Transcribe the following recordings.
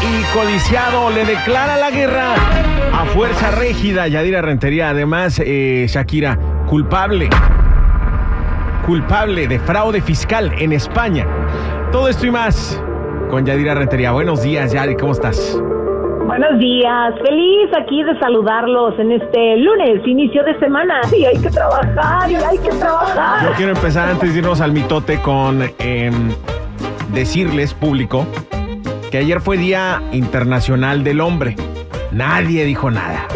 Y codiciado le declara la guerra a Fuerza Régida, Yadira Rentería. Además, eh, Shakira, culpable. Culpable de fraude fiscal en España. Todo esto y más con Yadira Rentería. Buenos días, Yadi, ¿cómo estás? Buenos días, feliz aquí de saludarlos en este lunes, inicio de semana. Sí, hay que trabajar y hay que trabajar. Yo quiero empezar antes de irnos al mitote con em, decirles, público, que ayer fue Día Internacional del Hombre. Nadie dijo nada.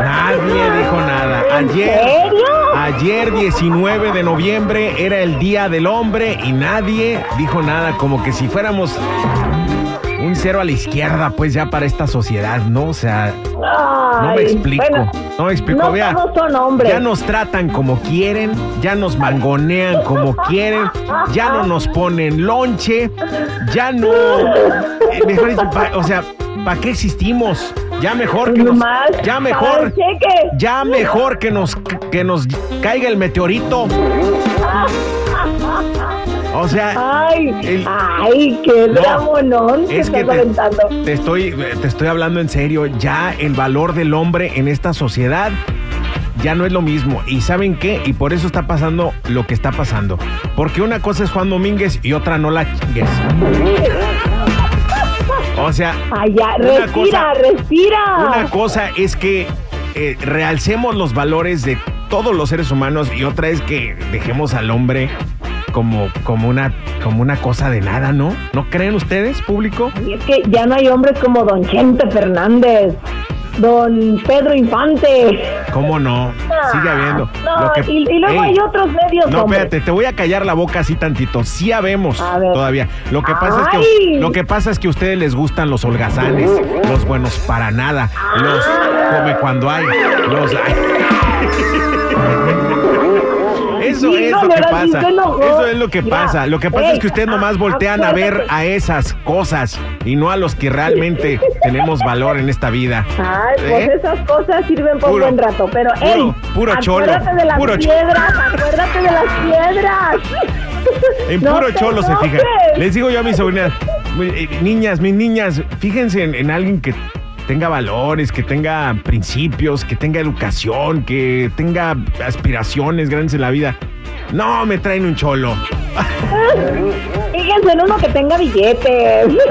Nadie dijo nada. Ayer, ayer 19 de noviembre era el Día del Hombre y nadie dijo nada, como que si fuéramos cero a la izquierda, pues ya para esta sociedad, ¿no? O sea, no me explico. bueno, no me explico. no Vea, todos son hombres. ya nos tratan como quieren, ya nos mangonean como quieren, ya no nos ponen lonche, ya no. eh, mejor dicho, pa- o sea, ¿para qué existimos? Ya mejor que nos. Nomás Ya mejor. Ya mejor que nos, que nos caiga el meteorito. O sea, Ay, El- ay, qué No, dramonón es que estás te, te estoy, te estoy hablando en serio. Ya el valor del hombre en esta sociedad ya no es lo mismo. ¿Y saben qué? Y por eso está pasando lo que está pasando. Porque una cosa es Juan Domínguez y otra no la chingues. O sea, Ay, ya, respira, cosa- respira. una cosa es que eh, realcemos los valores de todos los seres humanos y otra es que dejemos al hombre como, como, una, como una cosa de nada, ¿no? ¿No creen ustedes, público? Y es que ya no hay hombres como Don Chente Fernández, Don Pedro Infante. ¿Cómo no? Sigue habiendo. No, que- y, y luego Ey, hay otros medios, No, espérate, te voy a callar la boca así tantito. Sí habemos todavía. Lo que pasa es que lo que pasa es que a ustedes les gustan los holgazanes, los buenos para nada, los come cuando hay, los Eso Sí, es no, lo que pasa. Eso es lo que Mira, pasa. Lo que pasa ey, es que ustedes nomás voltean a ver a esas cosas y no a los que realmente tenemos valor en esta vida. Ay, pues ¿Eh? esas cosas sirven por Puro- buen rato, pero puro- ey, puro cholo, acuérdate de las puro piedras, acuérdate de las piedras. En No puro cholo se fijan. Les digo yo a mis sobrinas, eh, niñas, mis niñas, fíjense en, en alguien que tenga valores, que tenga principios, que tenga educación, que tenga aspiraciones grandes en la vida. No, me traen un cholo. Fíjense en uno que tenga billetes.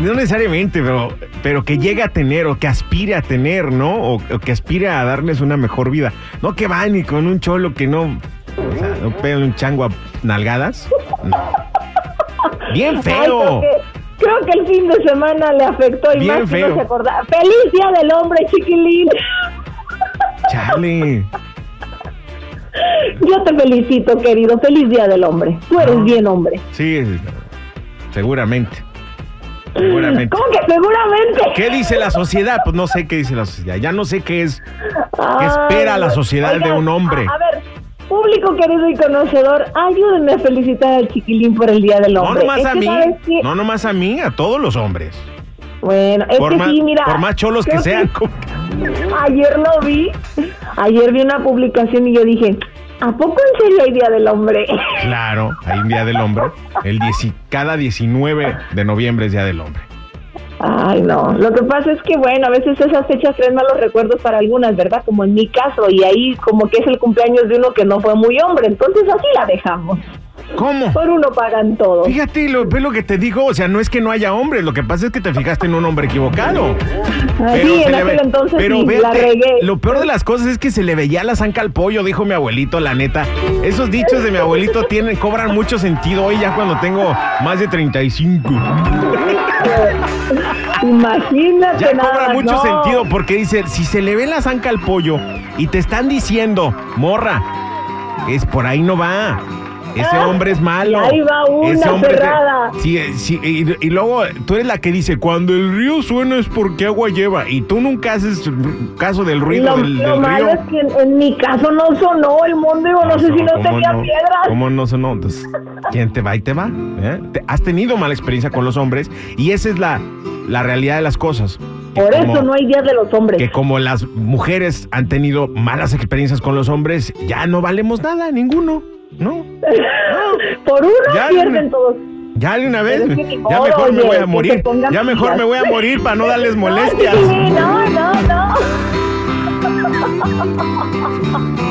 No necesariamente, pero, pero que llegue a tener o que aspire a tener, ¿no? O, o que aspire a darles una mejor vida. No que van y con un cholo que no, o sea, no pegan un chango a nalgadas. No. Bien feo. Creo que el fin de semana le afectó y Bien más feo. no se acordaba. ¡Feliz Día del Hombre, chiquilín! Chale. Yo te felicito, querido. ¡Feliz Día del Hombre! Tú eres No. bien hombre. Sí, seguramente. Seguramente. ¿Cómo que seguramente? ¿Qué dice la sociedad? Pues no sé qué dice la sociedad. Ya no sé qué es. Ay, espera la sociedad de un hombre? A, a ver, público querido y conocedor, ayúdenme a felicitar al chiquilín por el Día del No Hombre. nomás Es a mí. No nomás a mí, a todos los hombres. Bueno, es Por que más, sí, mira. por más cholos que sean. como- Ayer lo vi. Ayer vi una publicación y yo dije, ¿a poco en serio hay Día del Hombre? Claro, hay un Día del Hombre. El dieci- cada 19 de noviembre es Día del Hombre. Ay, no. Lo que pasa es que, bueno, a veces esas fechas traen malos recuerdos para algunas, ¿verdad? Como en mi caso, y ahí como que es el cumpleaños de uno que no fue muy hombre, entonces así la dejamos. ¿Cómo? Por uno pagan todo. Fíjate lo, ve lo que te digo, o sea, no es que no haya hombres, lo que pasa es que te fijaste en un hombre equivocado. Ay, sí, en aquel entonces pero sí, vete, la regué. Lo peor de las cosas es que se le veía la zanca al pollo, dijo mi abuelito, la neta. Esos dichos de mi abuelito tienen, cobran mucho sentido hoy ya cuando tengo más de 35. Imagínate Ya nada cobra mucho no. sentido porque dice, si se le ve la zanca al pollo y te están diciendo, morra, es por ahí no va. Ese Ah, hombre es malo. ahí va una Ese hombre te- cerrada. Sí, sí, y, y luego tú eres la que dice, cuando el río suena es porque agua lleva. Y tú nunca haces caso del ruido Lo, del, lo del malo río. es que en, en mi caso no sonó el mondeo, no, sé si no ¿cómo tenía no? piedras. ¿Cómo no sonó? Entonces, ¿quién te va y te va? ¿Eh? Te- has tenido mala experiencia con los hombres y esa es la, la realidad de las cosas. Por como- eso no hay Día de los Hombres. que como las mujeres han tenido malas experiencias con los hombres, ya no valemos nada, ninguno. No. Por uno Ya, pierden todos. Ya de una vez. Es que Ya mejor me voy a morir. Ya mejor pilas. me voy a morir para no darles molestias. Sí, no, no, no.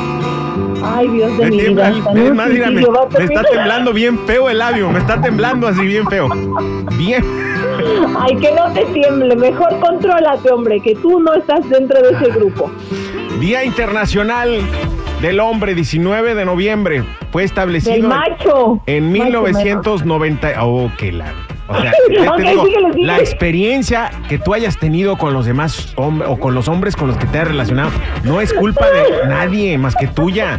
Ay, Dios de Me mi tiembla, vida. hasta es más, mira, me, está temblando bien feo el labio, me está temblando así bien feo. Bien. Ay, que no te tiemble. Mejor contrólate, hombre, que tú no estás dentro de ese grupo. Día Internacional del Hombre, 19 de noviembre. Fue establecido Del macho. en Macho, 1990. Oh, qué la. O sea, ya te Ok, digo, la experiencia que tú hayas tenido con los demás hombres o con los hombres con los que te has relacionado no es culpa de nadie más que tuya.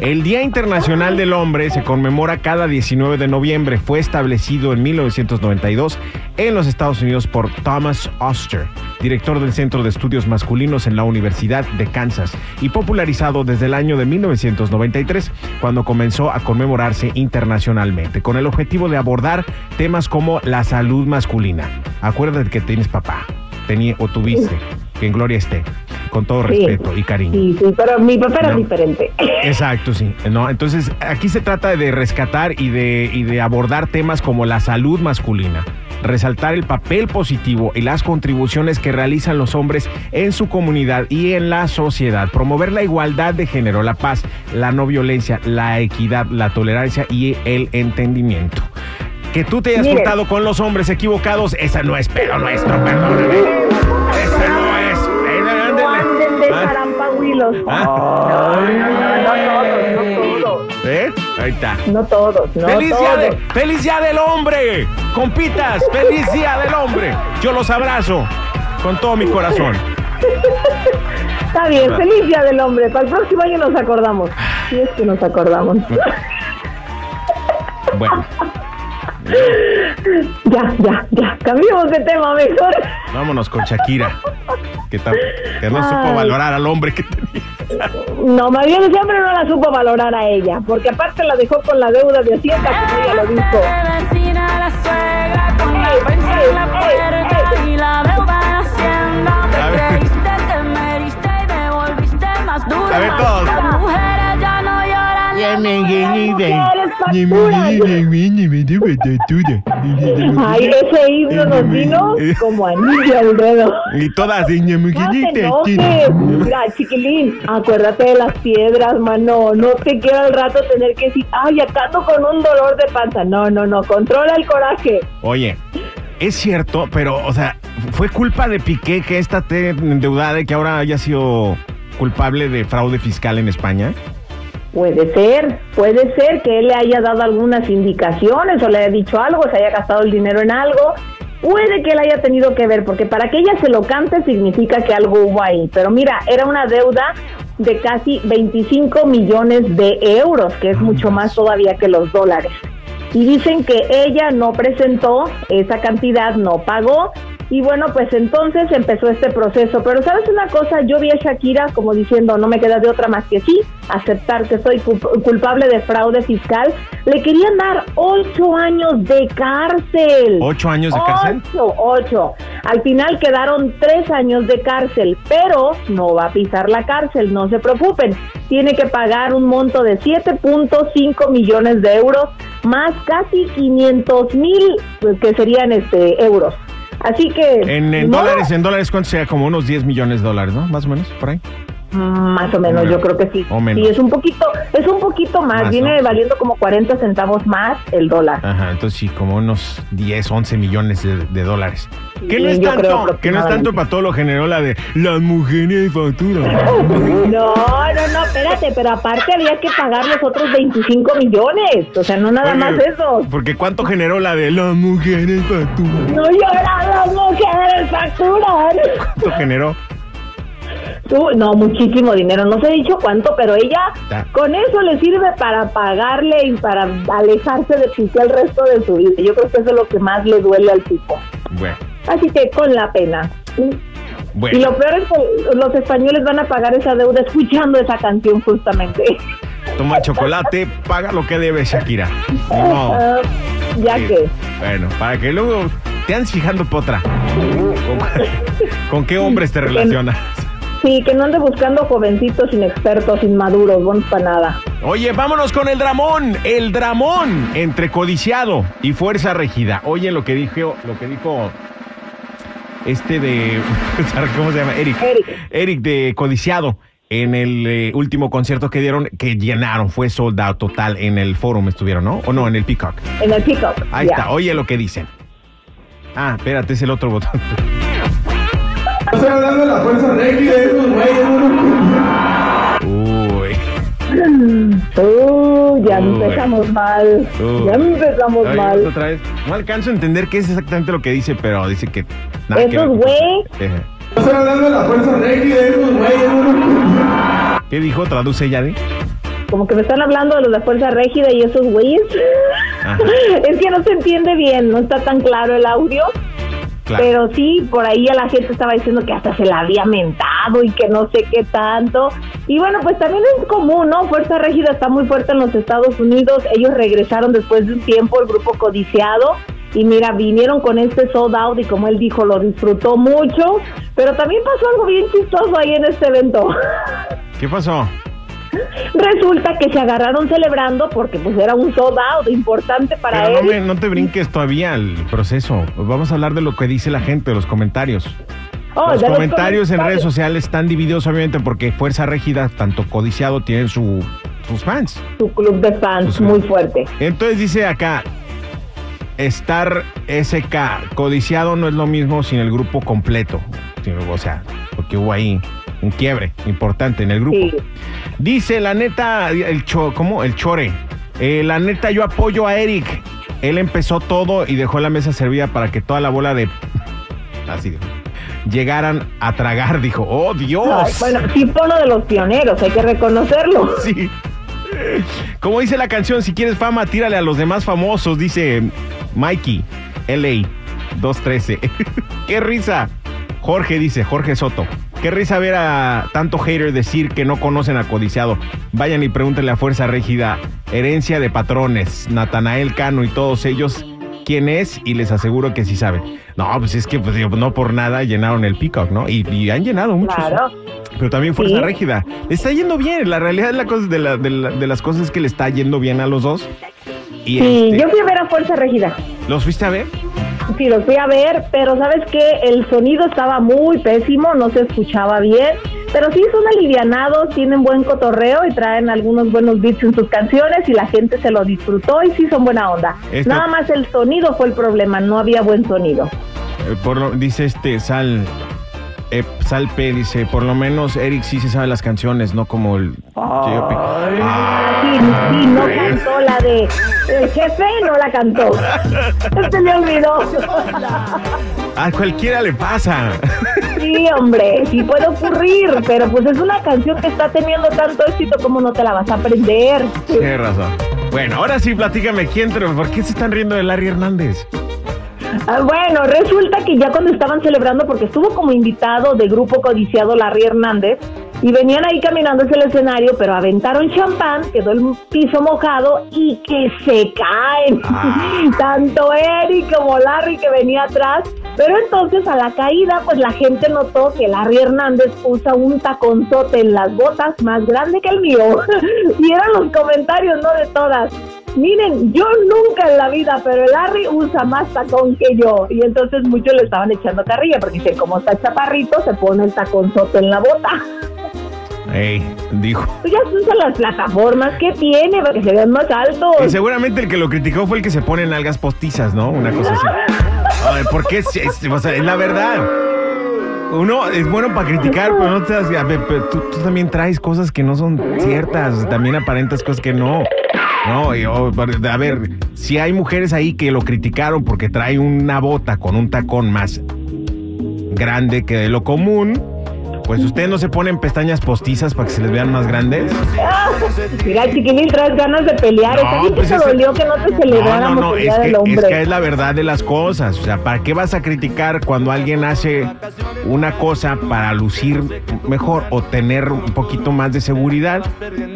El Día Internacional del Hombre se conmemora cada 19 de noviembre. Fue establecido en 1992 en los Estados Unidos por Thomas Oster, director del Centro de Estudios Masculinos en la Universidad de Kansas, y popularizado desde el año de 1993, cuando comenzó a conmemorarse internacionalmente, con el objetivo de abordar temas como la salud masculina. Acuérdate que tienes papá, tenía o tuviste, que en gloria esté, con todo Sí. respeto y cariño. Sí, sí, pero mi papá era No. diferente. Exacto, sí. No, entonces aquí se trata de rescatar y de, y de abordar temas como la salud masculina, resaltar el papel positivo y las contribuciones que realizan los hombres en su comunidad y en la sociedad, promover la igualdad de género, la paz, la no violencia, la equidad, la tolerancia y el entendimiento. Que tú te hayas Mire. juntado con los hombres equivocados, esa no es pedo nuestro, perdóname. Esa no es. No ándele. anden de Ah. Ahí está. no todos. No ¡Feliz, todos. día de- ¡Feliz día del hombre! Compitas, feliz día del hombre. Yo los abrazo con todo mi corazón. Está bien, feliz día del hombre. Para el próximo año nos acordamos. Si es que nos acordamos. Bueno, ya, ya, ya. Cambiemos de tema mejor. vámonos con Shakira. Que, no supo valorar al hombre que tenía. No, más bien hombre no la supo valorar a ella, porque aparte la dejó con la deuda de Hacienda, como ella lo dijo. A ver, todos. Ay, ese himno nos vino como anillo al dedo. Y todas, No te. Mira, chiquilín, acuérdate de las piedras, mano. No te quiero al rato tener que decir, ay, acá ando con un dolor de panza. No, no, no. Controla el coraje. Oye, es cierto, pero, o sea, fue culpa de Piqué que esta esté endeudada y que ahora haya sido culpable de fraude fiscal en España. Puede ser, puede ser que él le haya dado algunas indicaciones o le haya dicho algo, se haya gastado el dinero en algo. Puede que él haya tenido que ver, porque para que ella se lo cante significa que algo hubo ahí. Pero mira, era una deuda de casi 25 millones de euros, que es mucho más todavía que los dólares. Y dicen que ella no presentó esa cantidad, no pagó. Y bueno, pues entonces empezó este proceso. Pero sabes una cosa, yo vi a Shakira como diciendo, no me queda de otra más que sí, aceptar que soy culp- culpable de fraude fiscal. Le querían dar ocho años de cárcel. ¿Ocho años de cárcel? Ocho, ocho. Al final quedaron tres años de cárcel, pero no va a pisar la cárcel, no se preocupen. Tiene que pagar un monto de 7.5 millones de euros, más casi 500 mil, pues, que serían este euros. Así que... En, dólares, en dólares, ¿cuánto sería? Como unos 10 millones de dólares, ¿no? Más o menos, por ahí. Más o menos, yo creo que sí. O menos. Sí, es un poquito, es un poquito más, Más, viene ¿no? valiendo como 40 centavos más el dólar. Ajá, entonces sí, como unos 10, 11 millones de, de dólares. Que no es tanto, que no es tanto para todo lo generó la de las mujeres facturan. No, no, no, espérate, pero aparte había que pagar los otros 25 millones, o sea, no nada más eso. Porque cuánto generó la de las mujeres facturan. No lloran las mujeres, facturan. ¿Cuánto generó? Tú- no, muchísimo dinero, no se ha dicho cuánto, pero ella con eso le sirve para pagarle y para alejarse de Piqué el resto de su vida. Yo creo que eso es lo que más le duele al tipo. Bueno, Así que con la pena. Y lo peor es que los españoles van a pagar esa deuda escuchando esa canción justamente. Toma chocolate, paga lo que debe Shakira. Modo. Ah, ya Sí. que. Bueno, para que luego te andes fijando potra. ¿Con, con qué hombres te relacionas? Sí, que no ande buscando jovencitos inexpertos, inmaduros, buenos para nada. Oye, vámonos con el dramón, el dramón entre codiciado y fuerza regida. Oye lo que dijo, lo que dijo este de, ¿cómo se llama? Eric. Eric. Eric de codiciado en el eh, último concierto que dieron, que llenaron, fue sold out total en el forum estuvieron, ¿no? O no, en el Peacock. En el pick-up. Ahí está, oye lo que dicen. Ah, espérate, es el otro botón. Estoy hablando de la fuerza régida de esos güeyes. Uy. Uh, ya Uy. empezamos mal. Uy. Ya empezamos Ay, mal. otra vez. No alcanzo a entender qué es exactamente lo que dice, pero dice que. nada Esos ver. güey. Eh, Estoy hablando de la fuerza régida de esos güeyes. ¿Qué dijo? Traduce ya de. Como que me están hablando de los de Fuerza Régida y esos güeyes. Ajá. Es que no se entiende bien, no está tan claro el audio. Claro. Pero sí, por ahí a la gente estaba diciendo que hasta se la había mentado y que no sé qué tanto. Y bueno, pues también es común, ¿no? Fuerza Régida está muy fuerte en los Estados Unidos. Ellos regresaron después de un tiempo, el grupo codiciado. Y mira, vinieron con este sold out y como él dijo, lo disfrutó mucho. Pero también pasó algo bien chistoso ahí en este evento. ¿Qué pasó? Resulta que se agarraron celebrando porque pues era un sold out importante para Pero no, él. me- no te brinques todavía el proceso. Vamos a hablar de lo que dice la gente, de los comentarios. Oh, los comentarios en redes sociales están divididos, obviamente, porque Fuerza Régida, tanto codiciado, tienen su, sus fans. Su club de fans muy fuerte. Entonces dice acá, estar SK codiciado no es lo mismo sin el grupo completo. O sea, porque hubo ahí un quiebre importante en el grupo. Sí. Dice la neta, el cho, ¿cómo? El chore. Eh, la neta, yo apoyo a Eric. Él empezó todo y dejó la mesa servida para que toda la bola de. Así dijo, Llegaran a tragar, dijo. ¡Oh, Dios! Ay, bueno, sí fue uno de los pioneros, hay que reconocerlo. Sí. Como dice la canción, si quieres fama, tírale a los demás famosos, dice Mikey, LA 213. ¡Qué risa! Jorge dice, Jorge Soto. Qué risa ver a tanto hater decir que no conocen a Codiciado. Vayan y pregúntenle a Fuerza Régida, herencia de patrones, Natanael Cano y todos ellos, quién es y les aseguro que sí saben. No, pues es que pues, no por nada llenaron el Peacock, ¿no? Y, y han llenado muchos. Claro. Pero también Fuerza Sí. Régida. Le está yendo bien. La realidad de, la cosa, de, la- de la- de las cosas es que le está yendo bien a los dos. Y Sí, este, yo fui a ver a Fuerza Regida. ¿Los fuiste a ver? Sí, los fui a ver, pero sabes que el sonido estaba muy pésimo, no se escuchaba bien. Pero sí son alivianados, tienen buen cotorreo y traen algunos buenos beats en sus canciones y la gente se lo disfrutó y sí son buena onda. Esto- Nada más el sonido fue el problema, no había buen sonido. Eh, por lo- dice este Sal. Eh, Sal P dice, por lo menos Eric sí se sabe las canciones, no como el J.O.P. Ah, Sí, sí, no cantó la de el jefe, no la cantó. Se me olvidó. a cualquiera le pasa. Sí, hombre, sí puede ocurrir, pero pues es una canción que está teniendo tanto éxito como no te la vas a aprender. Tienes razón. Bueno, ahora sí, platícame, ¿quién, te- ¿por qué se están riendo de Larry Hernández? Ah, bueno, resulta que ya cuando estaban celebrando, porque estuvo como invitado de grupo codiciado Larry Hernández, y venían ahí caminando hacia el escenario, pero aventaron champán, quedó el piso mojado y que se caen. Ah. Tanto Eric como Larry que venía atrás. Pero entonces a la caída, pues la gente notó que Larry Hernández usa un taconzote en las botas más grande que el mío. y eran los comentarios, no de todas. Miren, yo nunca en la vida, pero el Larry usa más tacón que yo. Y entonces muchos le estaban echando carrilla porque dice, como está chaparrito, se pone el taconzote en la bota. Ey, dijo. Pues ya se usan las plataformas que tiene para que se vean más altos. Y seguramente el que lo criticó fue el que se pone en algas postizas, ¿no? Una cosa así. Ay, porque es, es- o sea, es la verdad. Uno es bueno para criticar, pero no te das. a ver, pero tú, tú también traes cosas que no son ciertas. También aparentas cosas que no. No, y, oh, a ver, si hay mujeres ahí que lo criticaron porque trae una bota con un tacón más grande que de lo común, pues ustedes no se ponen pestañas postizas para que se les vean más grandes. Mira, chiquilín, traes ganas de pelear. No, Está pues te dolió que no te celebráramos No, no, no, el es que, es que es la verdad de las cosas. O sea, ¿para qué vas a criticar cuando alguien hace una cosa para lucir mejor o tener un poquito más de seguridad?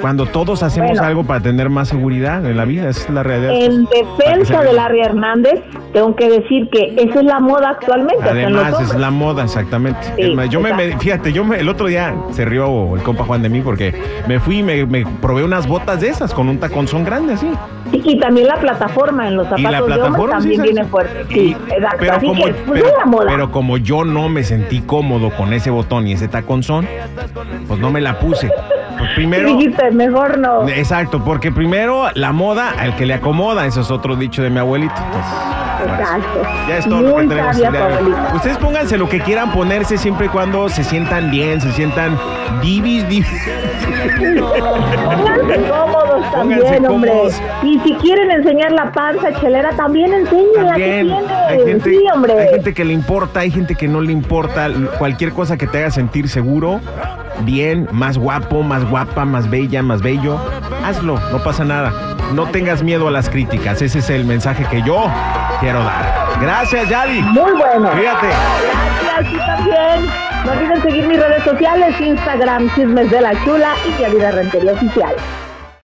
Cuando todos hacemos Bueno. algo para tener más seguridad en la vida, esa es la realidad. En defensa de Larry Hernández, tengo que decir que esa es la moda actualmente. Además, es la moda, exactamente. Sí, Es más, yo exacto. me- fíjate, yo yo me- el otro día se rió el compa Juan de mí porque me fui y me, me probé unas botas de esas con un taconzón grande así. Y, y también la plataforma en los Y zapatos la de hombre plataforma sí, también ¿sabes? viene fuerte. Y- Sí, exacto. pero, Así como, que, pues pero, la moda. pero como yo no me sentí cómodo con ese botón y ese taconzón, pues no me la puse. Pues Y primero. dijiste, mejor no. Exacto, porque primero la moda al que le acomoda, eso es otro dicho de mi abuelito. Pues. Exacto. Ya es todo lo que tenemos sabia. Ustedes pónganse lo que quieran ponerse siempre y cuando se sientan bien, se sientan divis, divis. Pónganse cómodos también, Pónganse hombre. cómodos. Y si quieren enseñar la panza chelera, también enséñenla que hay gente, sí, hombre. hay gente que le importa, hay gente que no le importa. Cualquier cosa que te haga sentir seguro, bien, más guapo, más guapa, más bella, más bello, hazlo, no pasa nada. No tengas miedo a las críticas, ese es el mensaje que yo quiero dar. Gracias, Yadi. Muy bueno. Cuídate. Gracias, y también. No olviden seguir mis redes sociales, Instagram, Chismes de la Chula y Yadira Rentería Oficial.